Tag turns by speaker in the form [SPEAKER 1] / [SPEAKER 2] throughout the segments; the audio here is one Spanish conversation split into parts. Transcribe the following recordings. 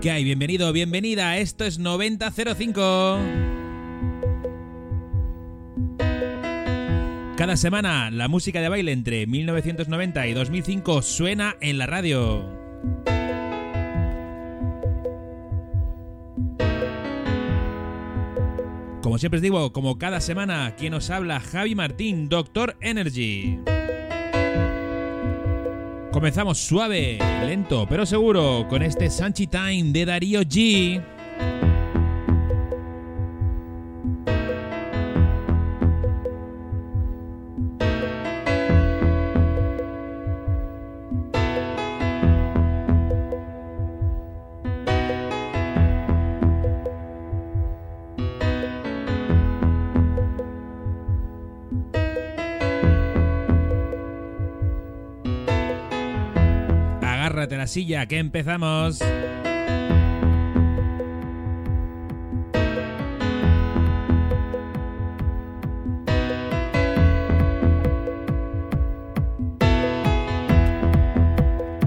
[SPEAKER 1] ¿Qué hay? Bienvenido, bienvenida. Esto es 9005. Cada semana la música de baile entre 1990 y 2005 suena en la radio. Como siempre os digo, como cada semana, quien os habla, Javi Martín, Doctor Energy. Comenzamos suave, lento, pero seguro con este Sanchi Time de Darío G. silla, que empezamos.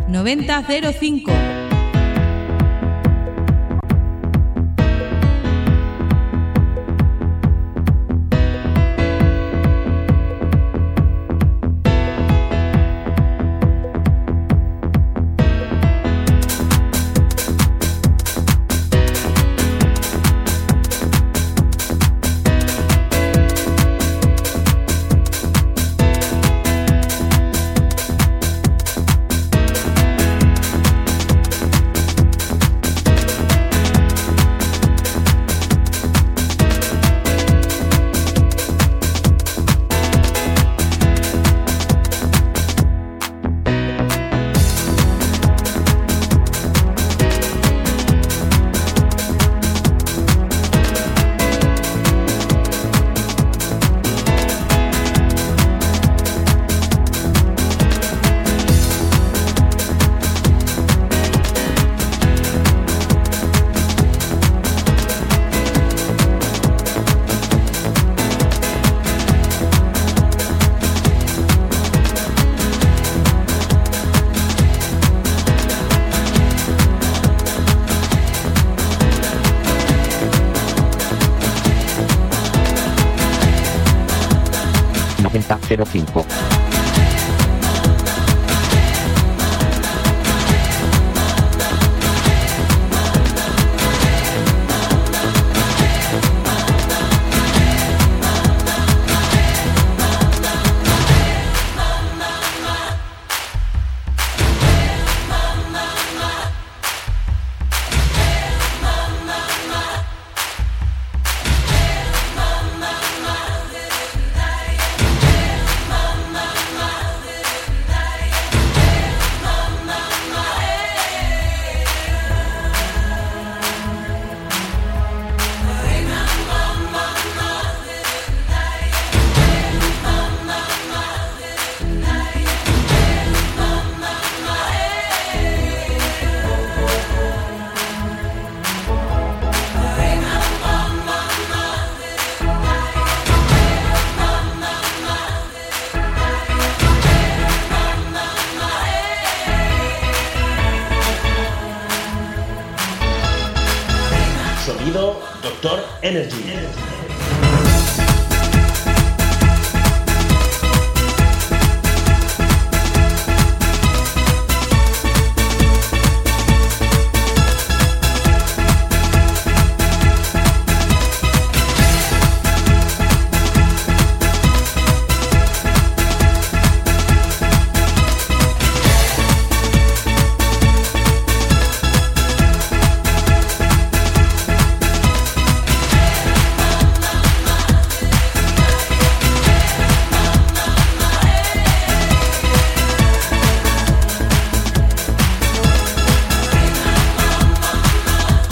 [SPEAKER 2] Noventa
[SPEAKER 1] 05.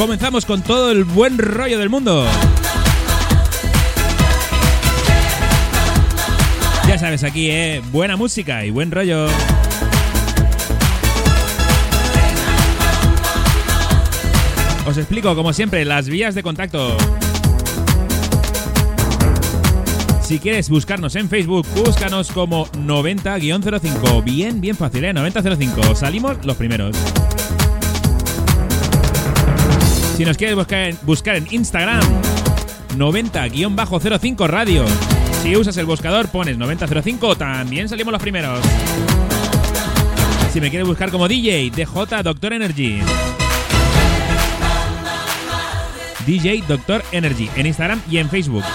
[SPEAKER 3] Comenzamos con todo el buen rollo del mundo. Ya sabes, aquí, ¿eh? Buena música y buen rollo. Os explico, como siempre, las vías de contacto. Si quieres buscarnos en Facebook, búscanos como 90-05. Bien, bien fácil, ¿eh? 9005. Salimos los primeros. Si nos quieres buscar en, Instagram, 90-05 Radio. Si usas el buscador, pones 9005, también salimos los primeros. Si me quieres buscar como DJ, DJ Doctor Energy. DJ Doctor Energy en Instagram y en Facebook.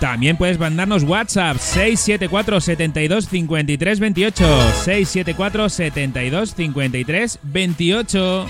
[SPEAKER 3] También, puedes mandarnos WhatsApp 674 72 53 28. 674 72 53 28.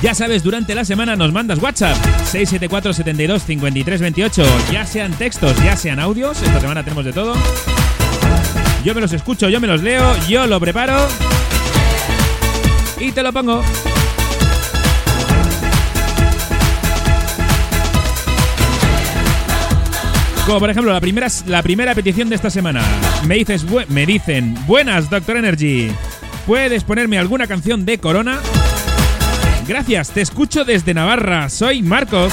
[SPEAKER 3] Ya sabes, durante la semana nos mandas WhatsApp 674 72 53 28, ya sean textos, ya sean audios, esta semana tenemos de todo. Yo me los escucho, yo me los leo, yo lo preparo y te lo pongo. Como por ejemplo la primera, la primera petición de esta semana. Me, dices, me dicen, buenas Doctor Energy, ¿puedes ponerme alguna canción de Corona? Gracias, te escucho desde Navarra. Soy Marcos.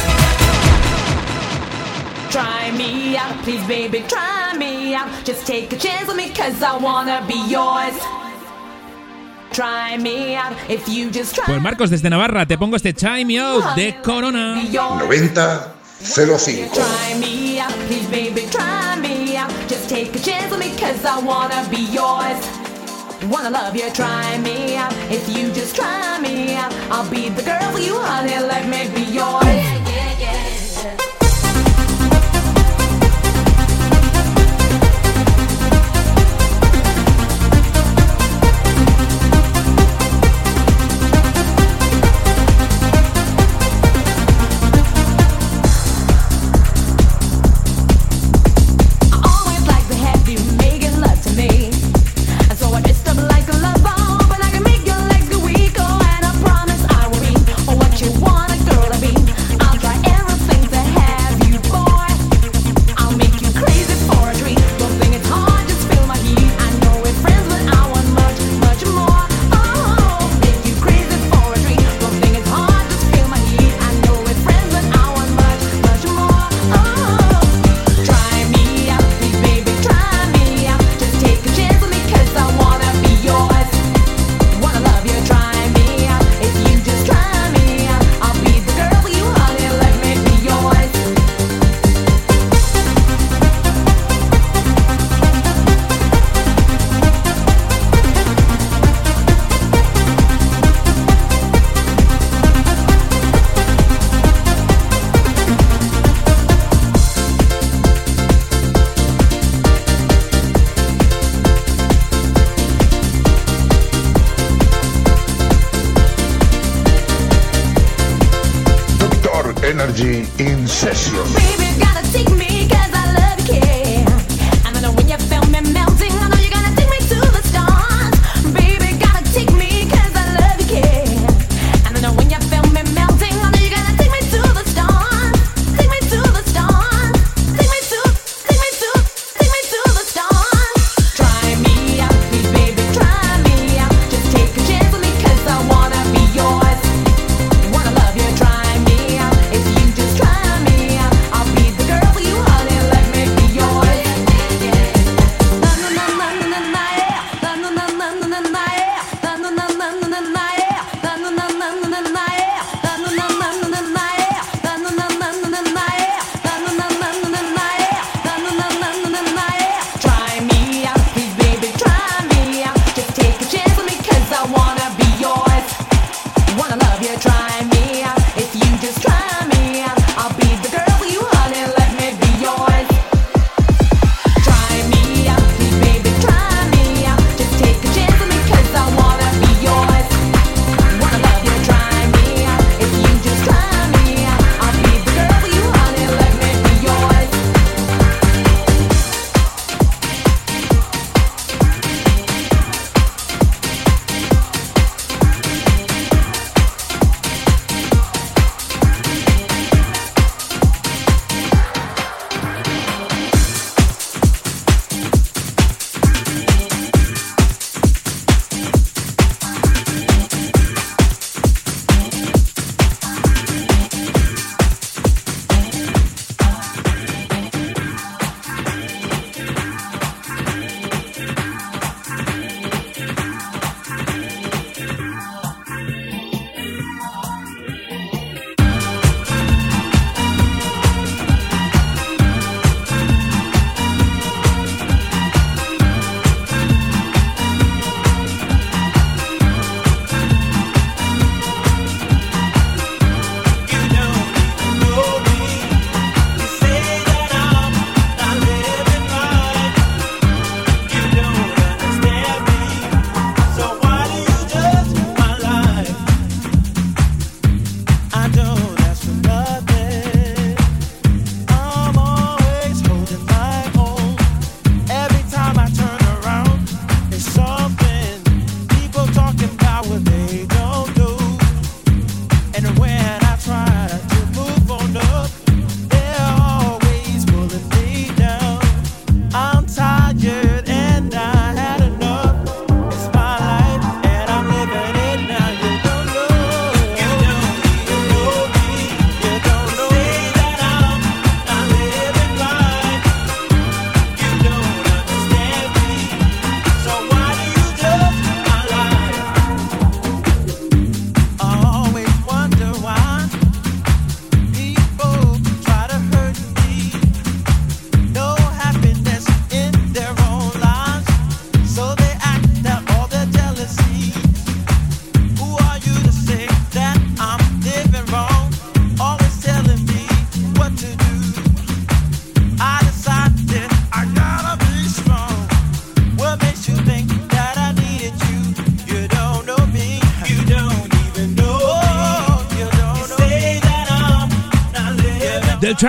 [SPEAKER 3] Try me out, please baby, try me out. Just take a chance with me cause I wanna be yours. Try me out if you just try. Pues Marcos desde Navarra, te pongo este Try Me Out de Corona.
[SPEAKER 4] 90 05.
[SPEAKER 3] Try me out, please baby, try me out. Just take a chance with me cause I wanna be yours. Wanna love you, try me out. If you just try me out, I'll be the girl for you, honey. Let me be yours.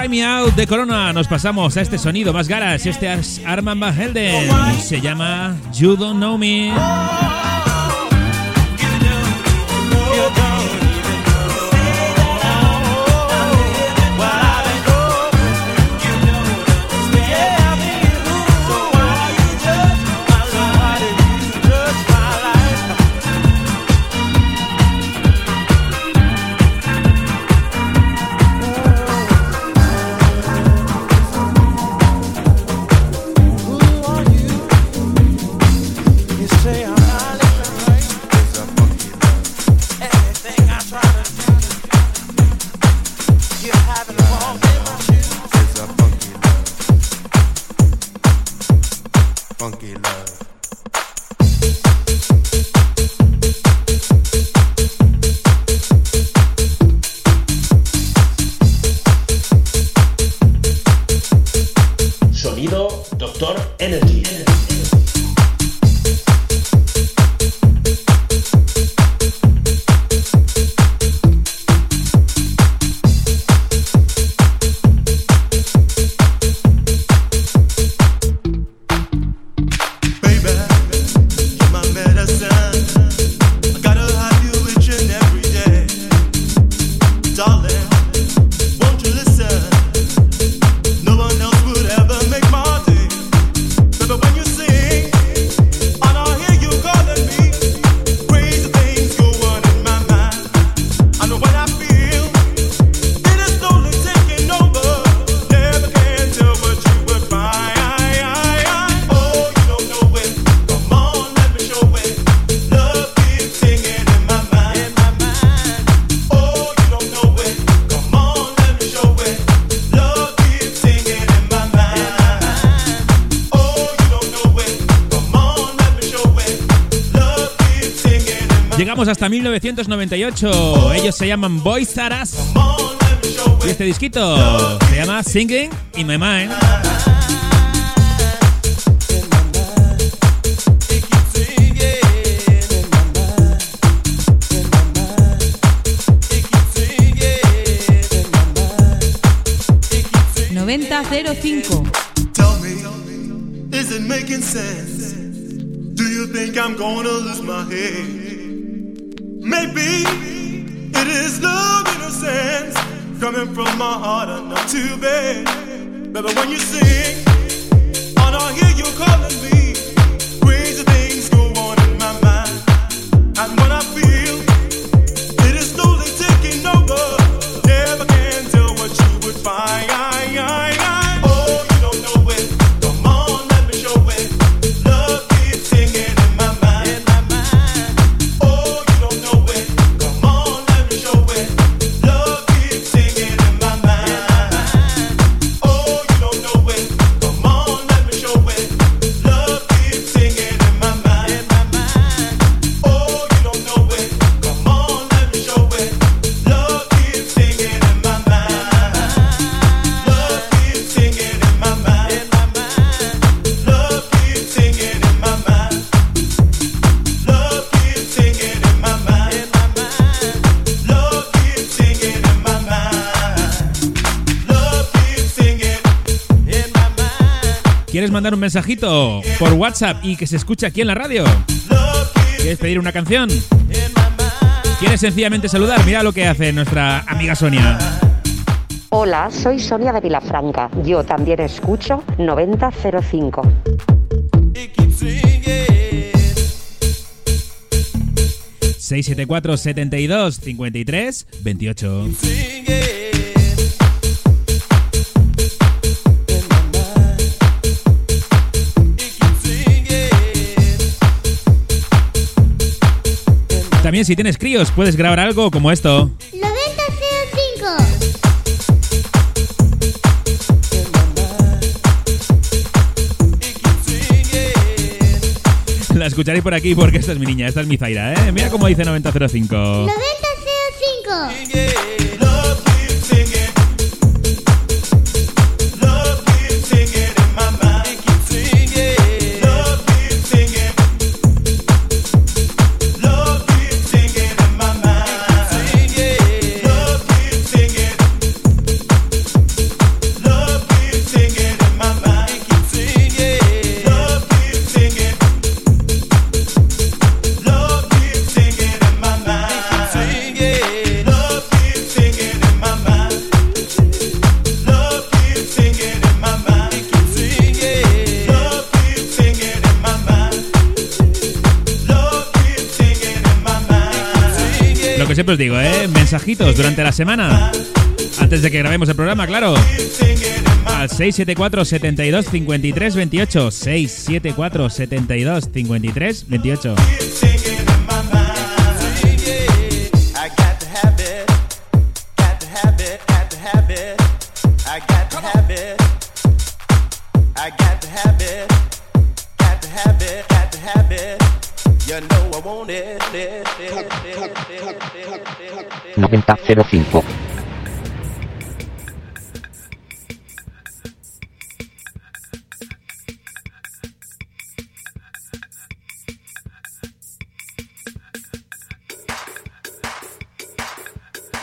[SPEAKER 1] Me Out de Corona nos pasamos a este sonido más garas. Este es Arman Van Helden. Se llama You Don't Know Me. 1998. Ellos se llaman Boys Saras. Y este disquito se llama Singing in My Mind.
[SPEAKER 5] Tell me, is it making sense? Do you think I'm gonna lose my head? Maybe it is love in a sense coming from my heart and not too bad. Baby, when you sing,
[SPEAKER 1] mensajito por WhatsApp y que se escuche aquí en la radio? ¿Quieres pedir una canción? ¿Quieres sencillamente saludar? Mira lo que hace nuestra amiga Sonia.
[SPEAKER 6] Hola, soy Sonia de Vilafranca. Yo también escucho 9005.
[SPEAKER 1] ...674 También si tienes críos puedes grabar algo como esto.
[SPEAKER 7] 9005.
[SPEAKER 1] La escucharé por aquí porque esta es mi niña, esta es mi Zaira, ¿eh? Mira cómo dice 9005.
[SPEAKER 7] 9005.
[SPEAKER 1] Os digo, ¿eh? Mensajitos durante la semana. Antes de que grabemos el programa, claro. Al 674 72 53 28. 674 72 53 28.
[SPEAKER 8] Noventa cero cinco.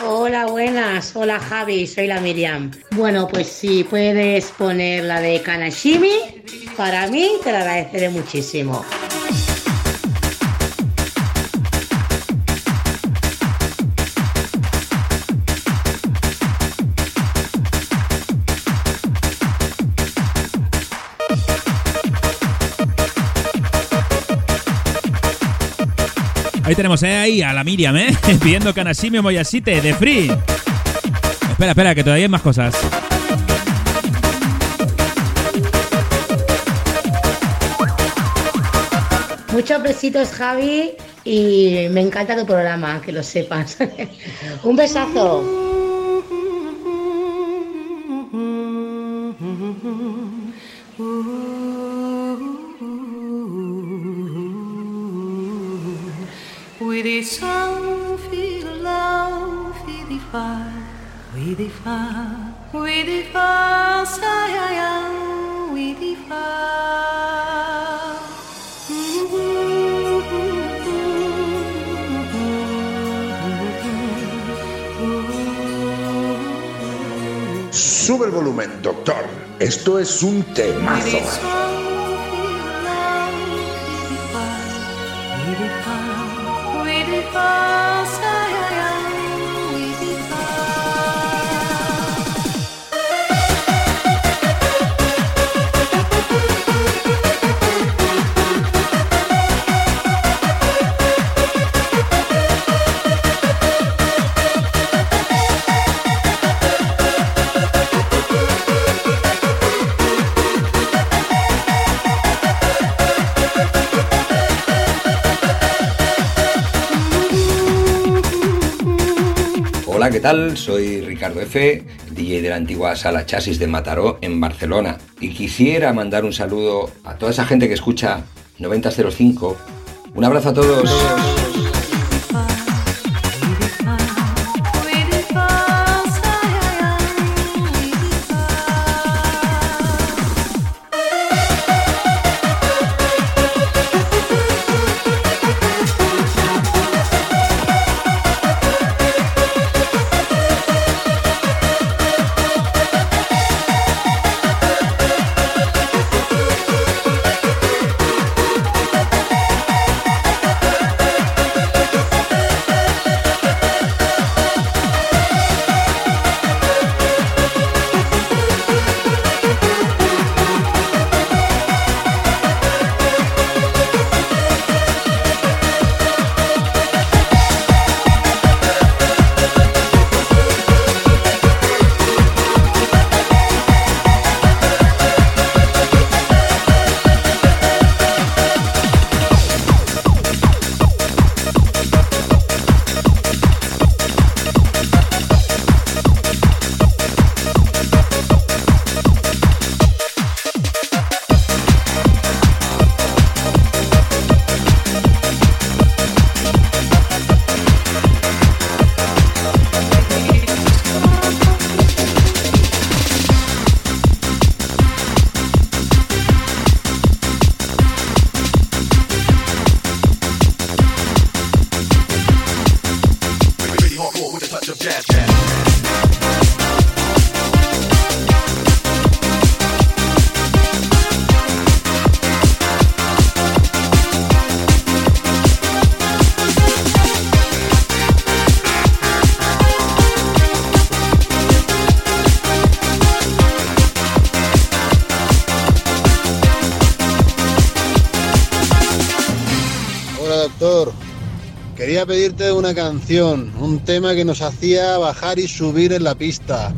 [SPEAKER 9] Hola, buenas. Hola, Javi. Soy la Miriam. Bueno, pues si puedes poner la de Kanashimi, para mí te la agradeceré muchísimo.
[SPEAKER 1] Ahí tenemos eh, ahí a la Miriam, ¿eh? Pidiendo Kanashime Moyashite de Free. Espera, espera, que todavía hay más cosas.
[SPEAKER 9] Muchos besitos, Javi, y me encanta tu programa, que lo sepas. Un besazo.
[SPEAKER 2] The fire, we the fire, we the fire, say we the
[SPEAKER 4] Sube el volumen, doctor. Esto es un temazo.
[SPEAKER 10] Soy Ricardo F., DJ de la antigua sala Chasis de Mataró en Barcelona. Y quisiera mandar un saludo a toda esa gente que escucha 9005. Un abrazo a todos.
[SPEAKER 11] Quería pedirte una canción, un tema que nos hacía bajar y subir en la pista.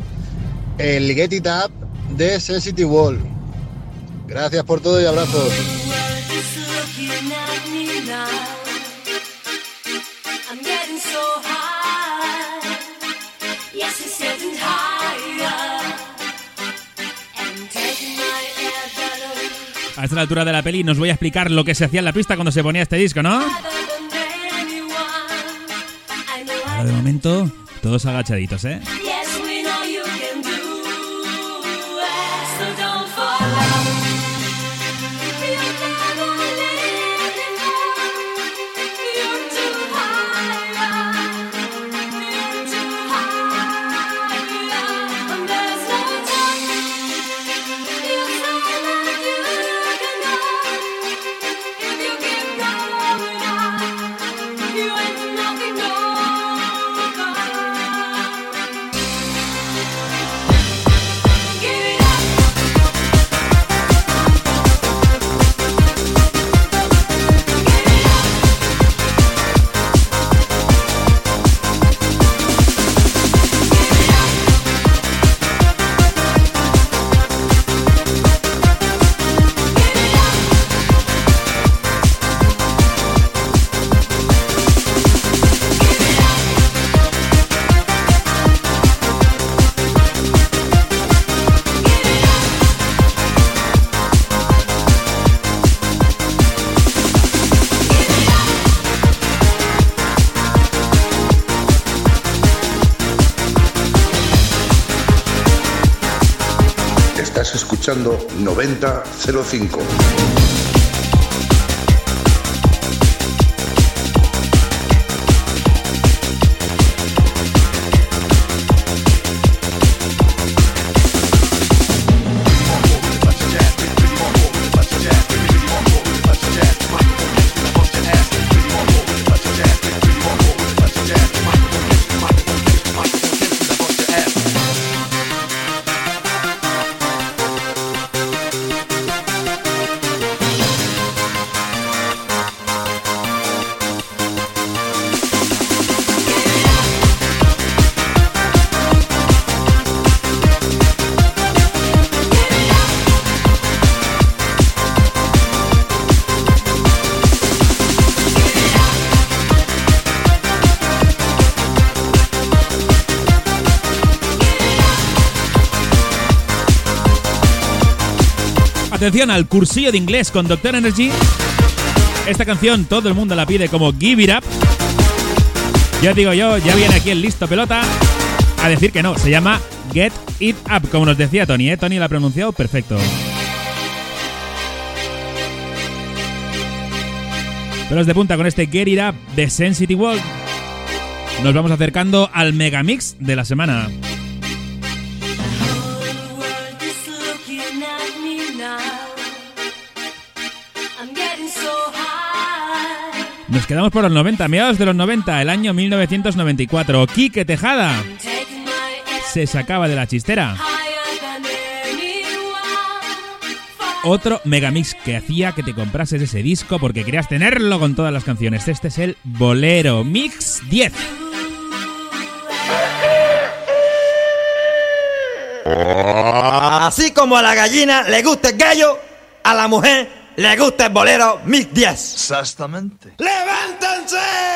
[SPEAKER 11] El Get It Up de Sensitive Wall. Gracias por todo y abrazos.
[SPEAKER 1] A esta altura de la peli nos voy a explicar lo que se hacía en la pista cuando se ponía este disco, ¿no? De momento, todos agachaditos, ¿eh?
[SPEAKER 4] 9005.
[SPEAKER 1] Atención al cursillo de inglés con Doctor Energy. Esta canción todo el mundo la pide como Give It Up. Ya digo yo, ya viene aquí el listo pelota a decir que no, se llama Get It Up, como nos decía Tony, ¿eh? Tony la ha pronunciado perfecto. Pelos de punta con este Get It Up de Sensitive World. Nos vamos acercando al megamix de la semana. Nos quedamos por los 90, mediados de los 90, el año 1994. Quique Tejada se sacaba de la chistera. Otro megamix que hacía que te comprases ese disco porque querías tenerlo con todas las canciones. Este es el Bolero Mix 10.
[SPEAKER 12] Así como a la gallina le gusta el gallo, a la mujer le gusta el bolero Mix 10.
[SPEAKER 13] Exactamente.
[SPEAKER 12] ¡Levántense!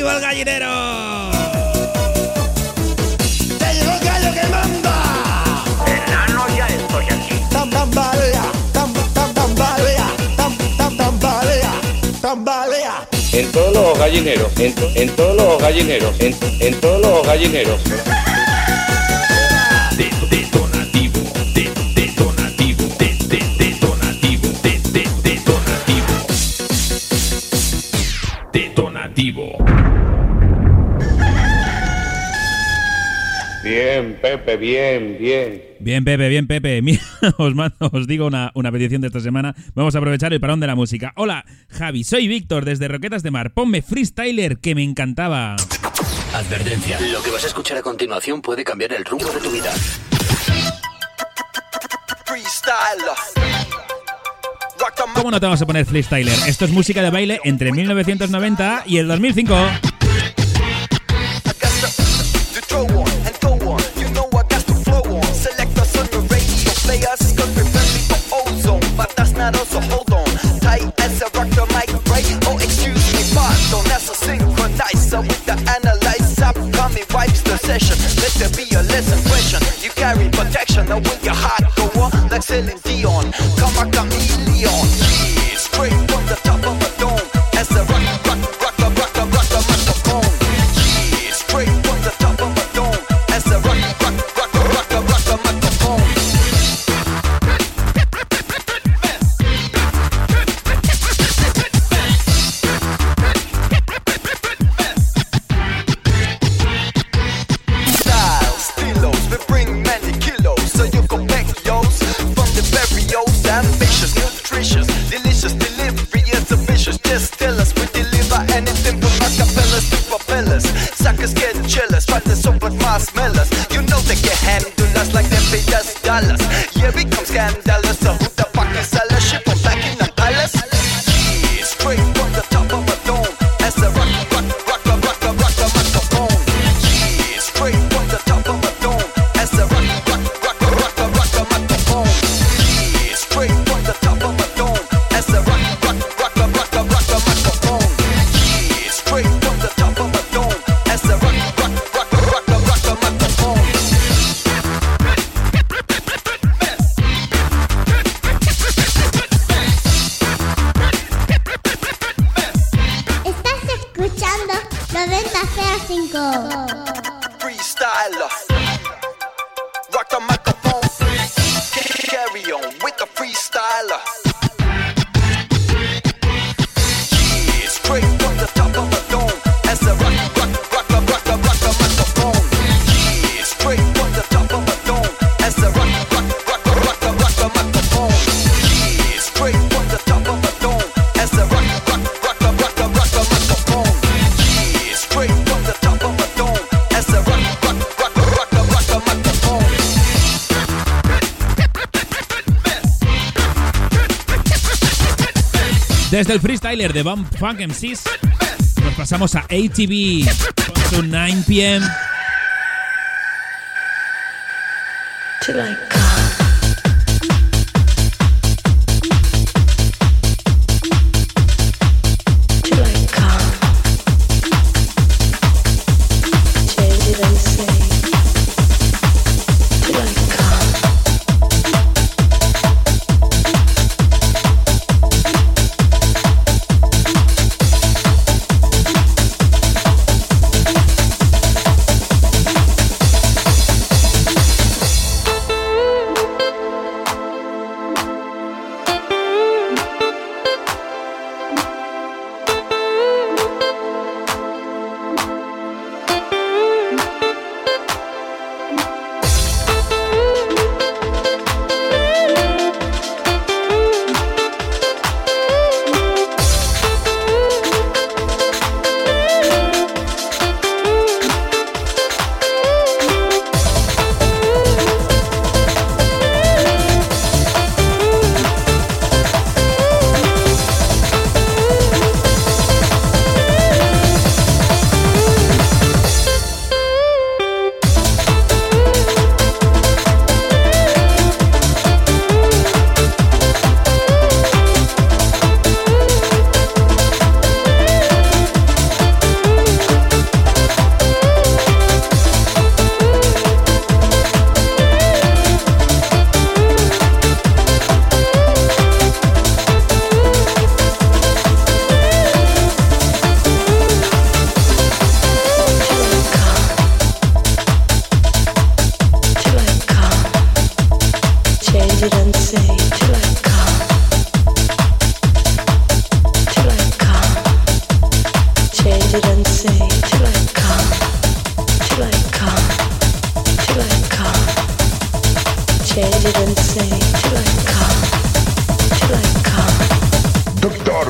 [SPEAKER 1] ¡Arriba el gallinero!
[SPEAKER 13] ¡Te llegó el gallo que manda! Enano ya estoy aquí. Tam tambalea, tam tam tambalea, tam tam tambalea, tambalea.
[SPEAKER 14] En todos los gallineros, en, en todos los gallineros, en, en todos los gallineros. Pepe, bien, bien.
[SPEAKER 1] Bien, Pepe, bien, Pepe. Mira, os, mando- os digo una, una petición de esta semana. Vamos a aprovechar el parón de la música. Hola, Javi, soy Víctor desde Roquetas de Mar. Ponme Freestyler, que me encantaba.
[SPEAKER 15] Advertencia. Lo que vas a escuchar a continuación puede cambiar el rumbo de tu vida.
[SPEAKER 1] ¿Cómo no te vamos a poner Freestyler? Esto es música de baile entre 1990 y el 2005.
[SPEAKER 13] Players, cause we're friendly for ozone. But that's not us, so hold on. Tight as a rock the mic, right? Oh, excuse me, pardon. That's a synchronizer with the analyzer. Coming wipes the session. Let there be a lesson question. You carry protection, now when your heart go on, like Celine Dion. Come a chameleon. Yeah, straight from the top of
[SPEAKER 1] El freestyler de Bump Funk MCs, nos pasamos a ATV con su 9 pm.
[SPEAKER 16] I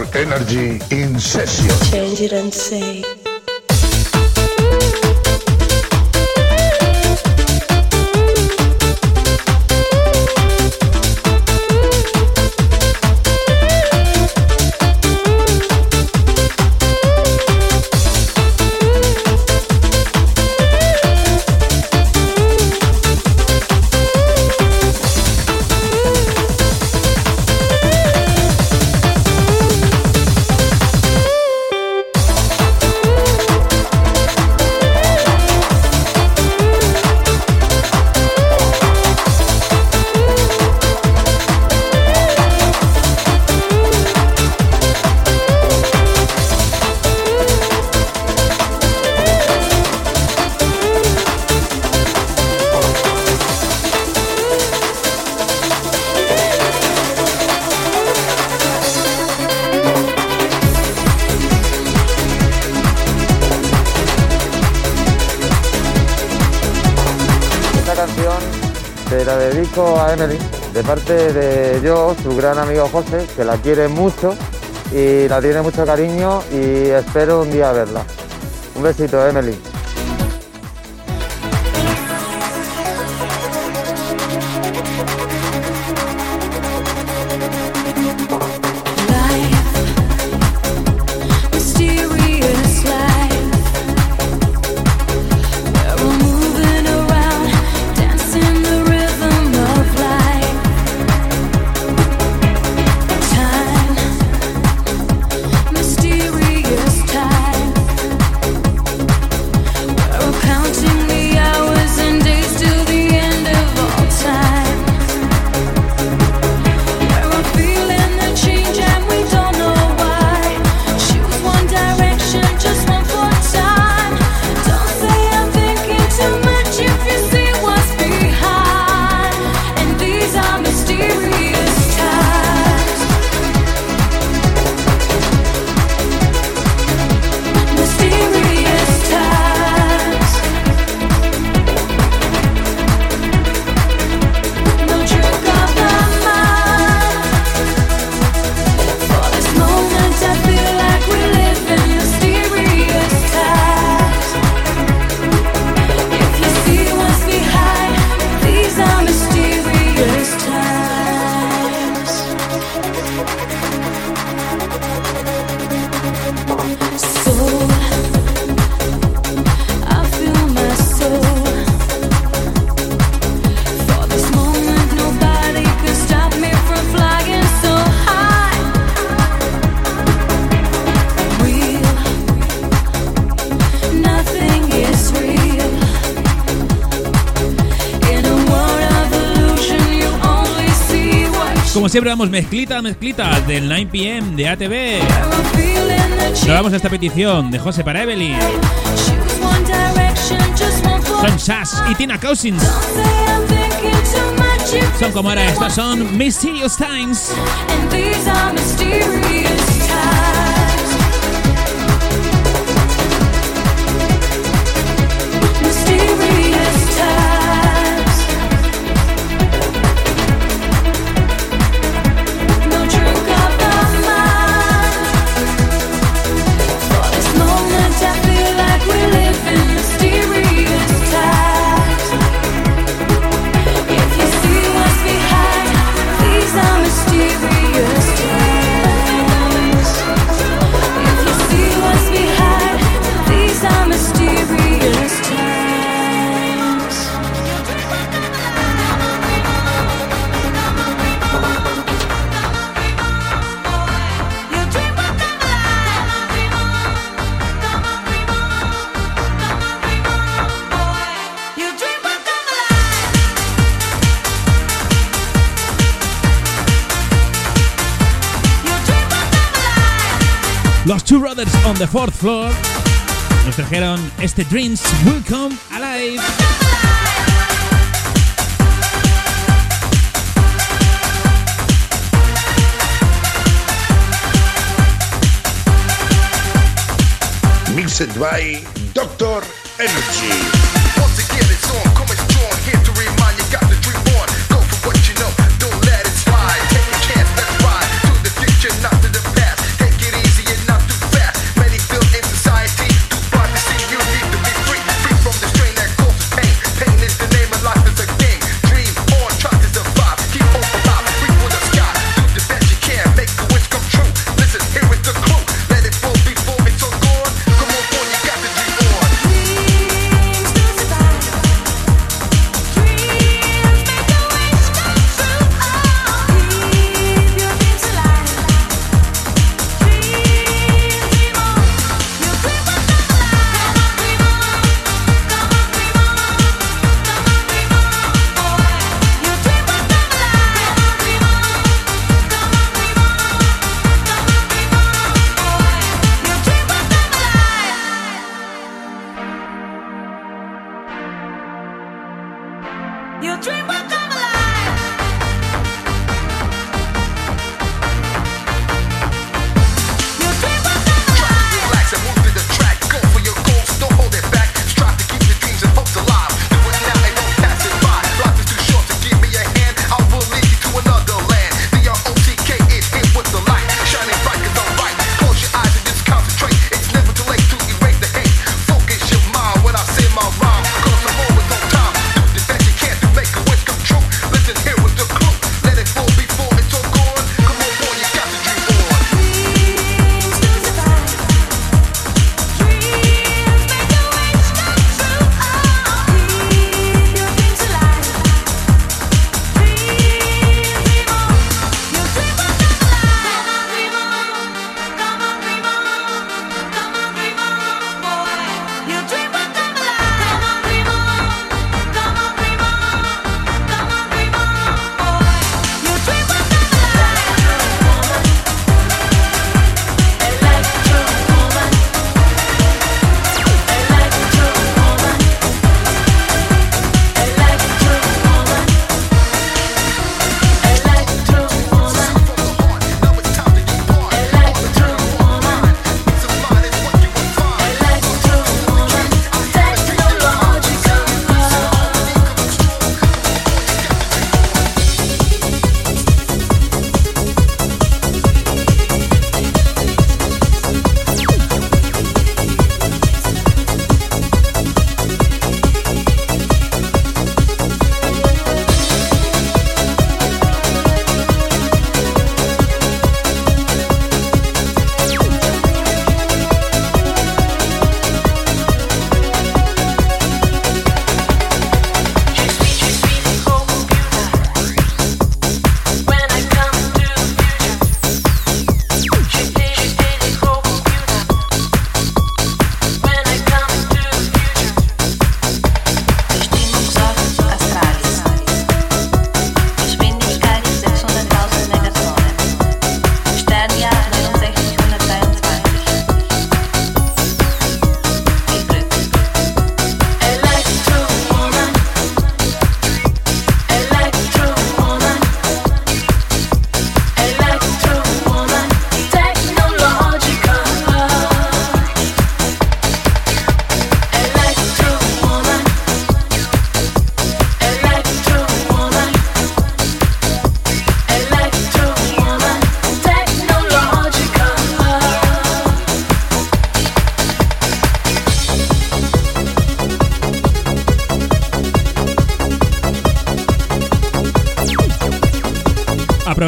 [SPEAKER 4] Doctor Energy in session.
[SPEAKER 16] Change it and say.
[SPEAKER 2] A Emily, de parte de yo, su gran amigo José, que la quiere mucho y la tiene mucho cariño y espero un día verla. Un besito, Emily. siempre vamos mezclita, mezclita del 9pm de ATV. Nos vamos a esta petición de José para Evelyn. Son Sass y Tina Cousins. Son como ahora, estos son Mysterious Times. on the Fourth Floor nos trajeron este Dreams Will Come Alive.
[SPEAKER 13] Mixed by Dr. Energy.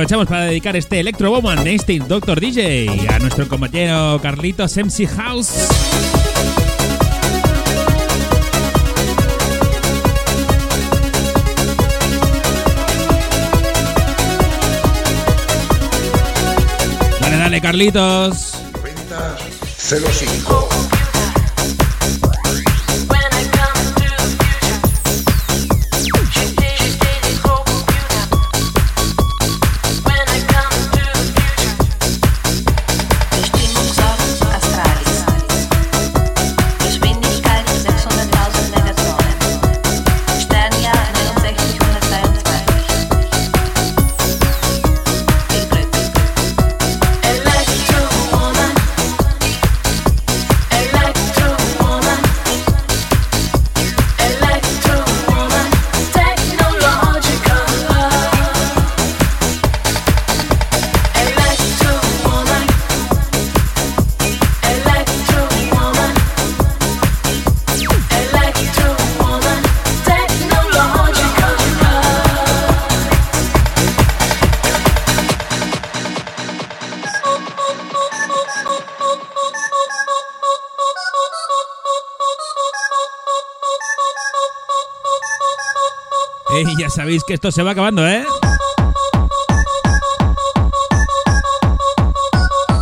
[SPEAKER 1] Aprovechamos para dedicar este Electro Bowman Instinct Doctor DJ a nuestro compañero Carlitos MC House. Dale, dale, Carlitos.
[SPEAKER 11] 05.
[SPEAKER 1] Sabéis que esto se va acabando, ¿eh?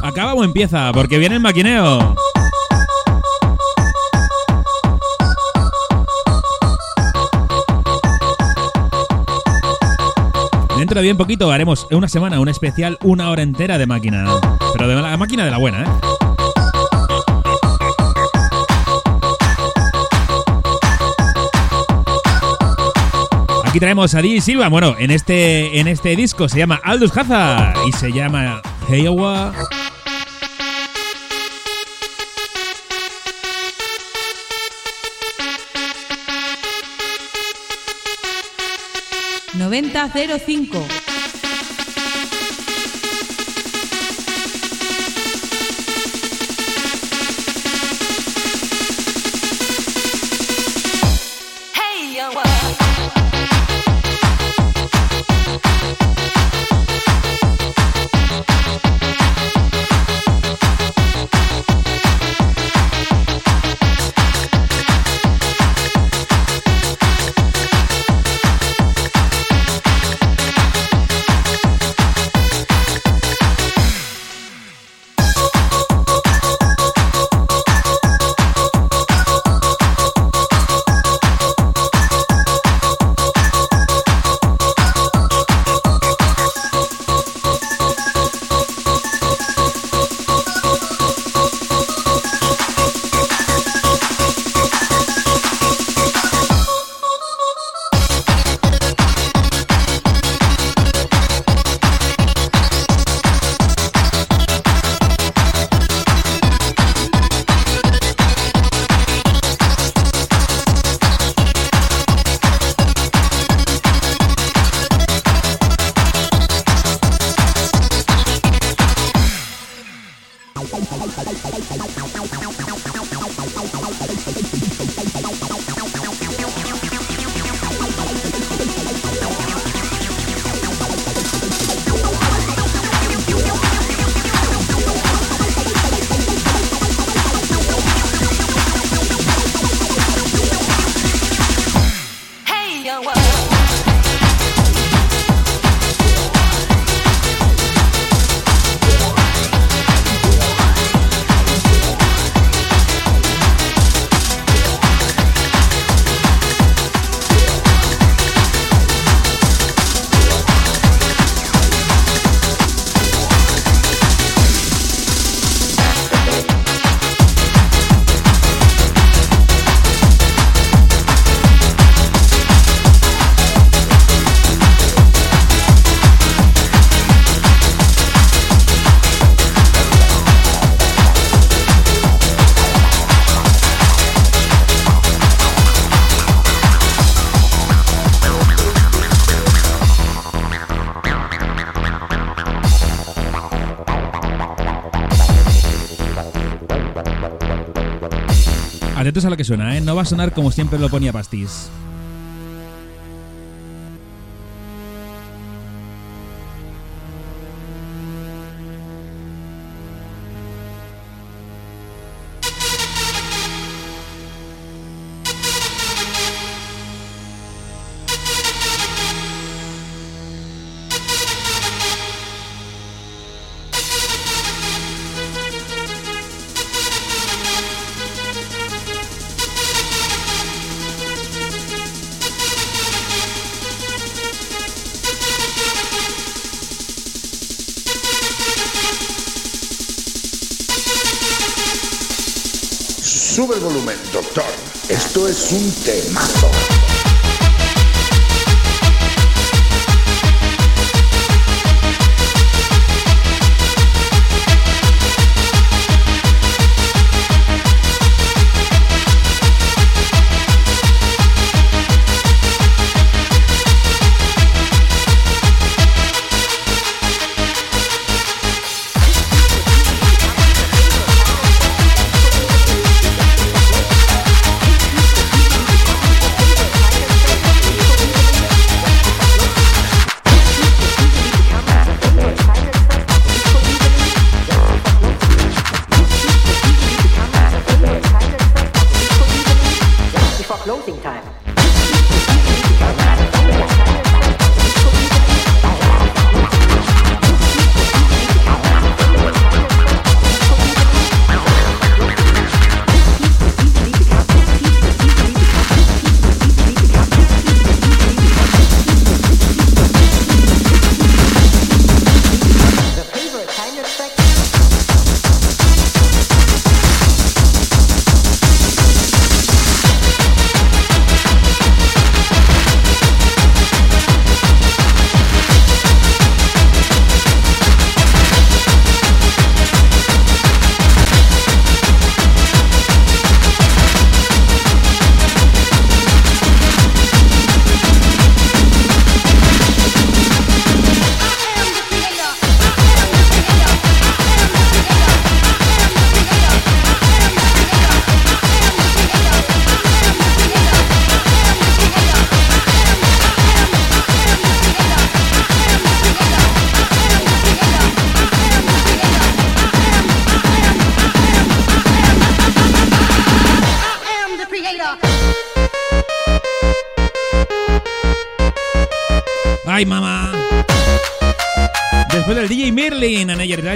[SPEAKER 1] ¿Acaba o empieza? Porque viene el maquineo. Dentro de bien poquito haremos una semana, un especial, una hora entera de máquina. Pero de la máquina de la buena, ¿eh? Aquí traemos a DJ Silva, bueno, en este, en este disco se llama Aldous Hazard y se llama
[SPEAKER 2] Heyowa. ¡9005!
[SPEAKER 1] Atentos a lo que suena, ¿eh? No va a sonar como siempre lo ponía Pastis.
[SPEAKER 4] Un temazo.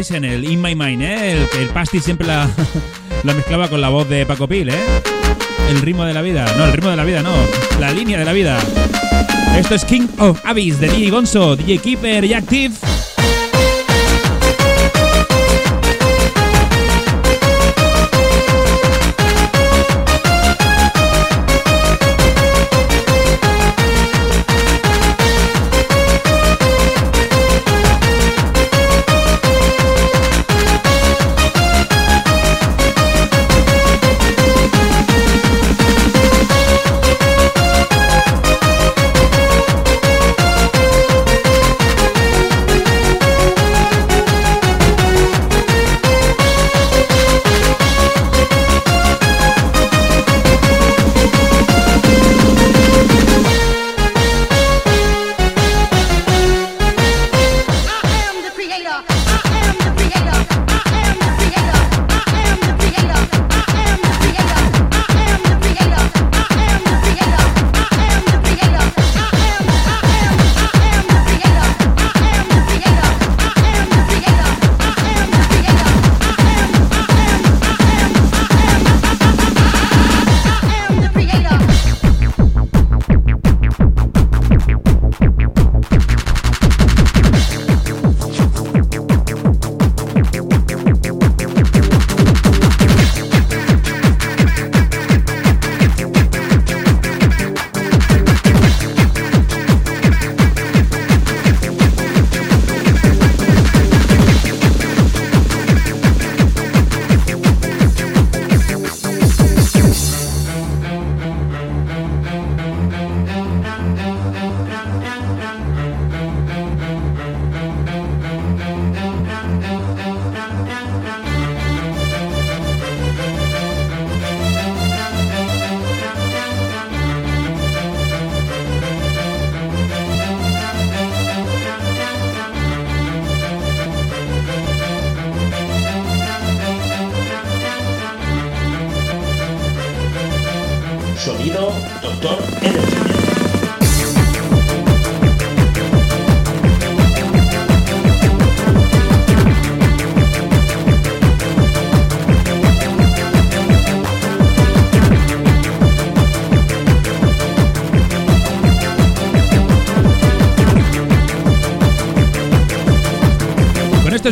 [SPEAKER 1] Dyson, el In My Mind, ¿eh? El el Pasti siempre la, la mezclaba con la voz de Paco Pil, ¿eh? El ritmo de la vida. No, el ritmo de la vida, no. La línea de la vida. Esto es King of Abyss de DJ Gonzo, DJ Keeper y Active.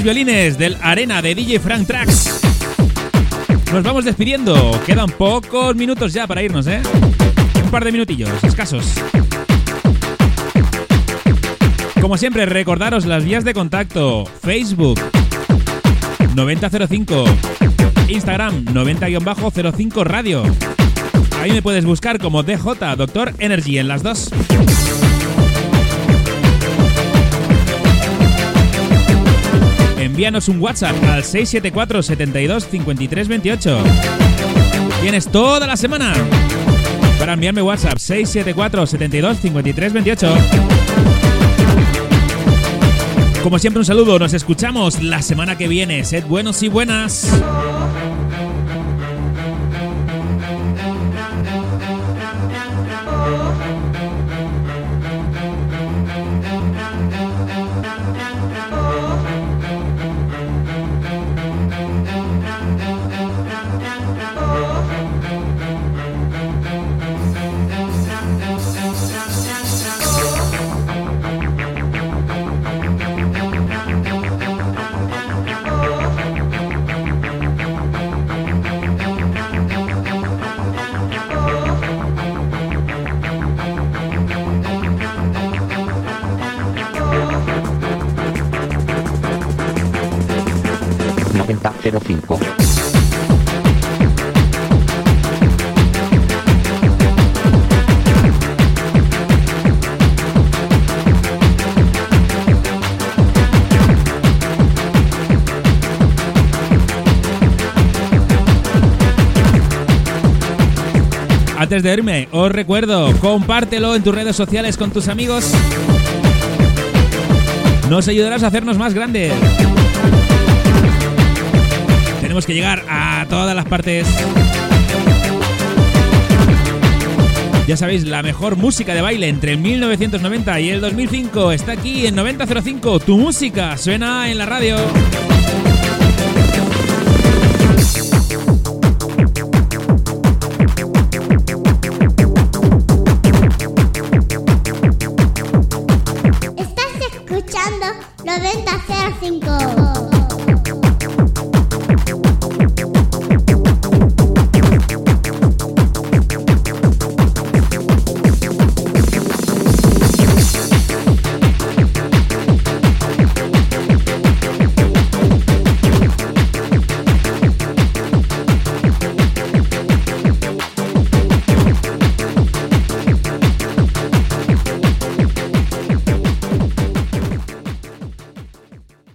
[SPEAKER 1] Violines del Arena de DJ Frank Tracks. Nos vamos despidiendo. Quedan pocos minutos ya para irnos, ¿eh? Un par de minutillos, escasos. Como siempre, recordaros las vías de contacto. Facebook 9005. Instagram 90-05 Radio. Ahí me puedes buscar como DJ Doctor Energy en las dos. Envíanos un WhatsApp al 674 72 53 28. Tienes toda la semana para enviarme WhatsApp 674 72 53 28. Como siempre un saludo, nos escuchamos la semana que viene. Sed buenos y buenas. Antes de irme, os recuerdo, compártelo en tus redes sociales con tus amigos. Nos ayudarás a hacernos más grandes. Tenemos que llegar a todas las partes. Ya sabéis, la mejor música de baile entre el 1990 y el 2005 está aquí en 9005. Tu música suena en la radio.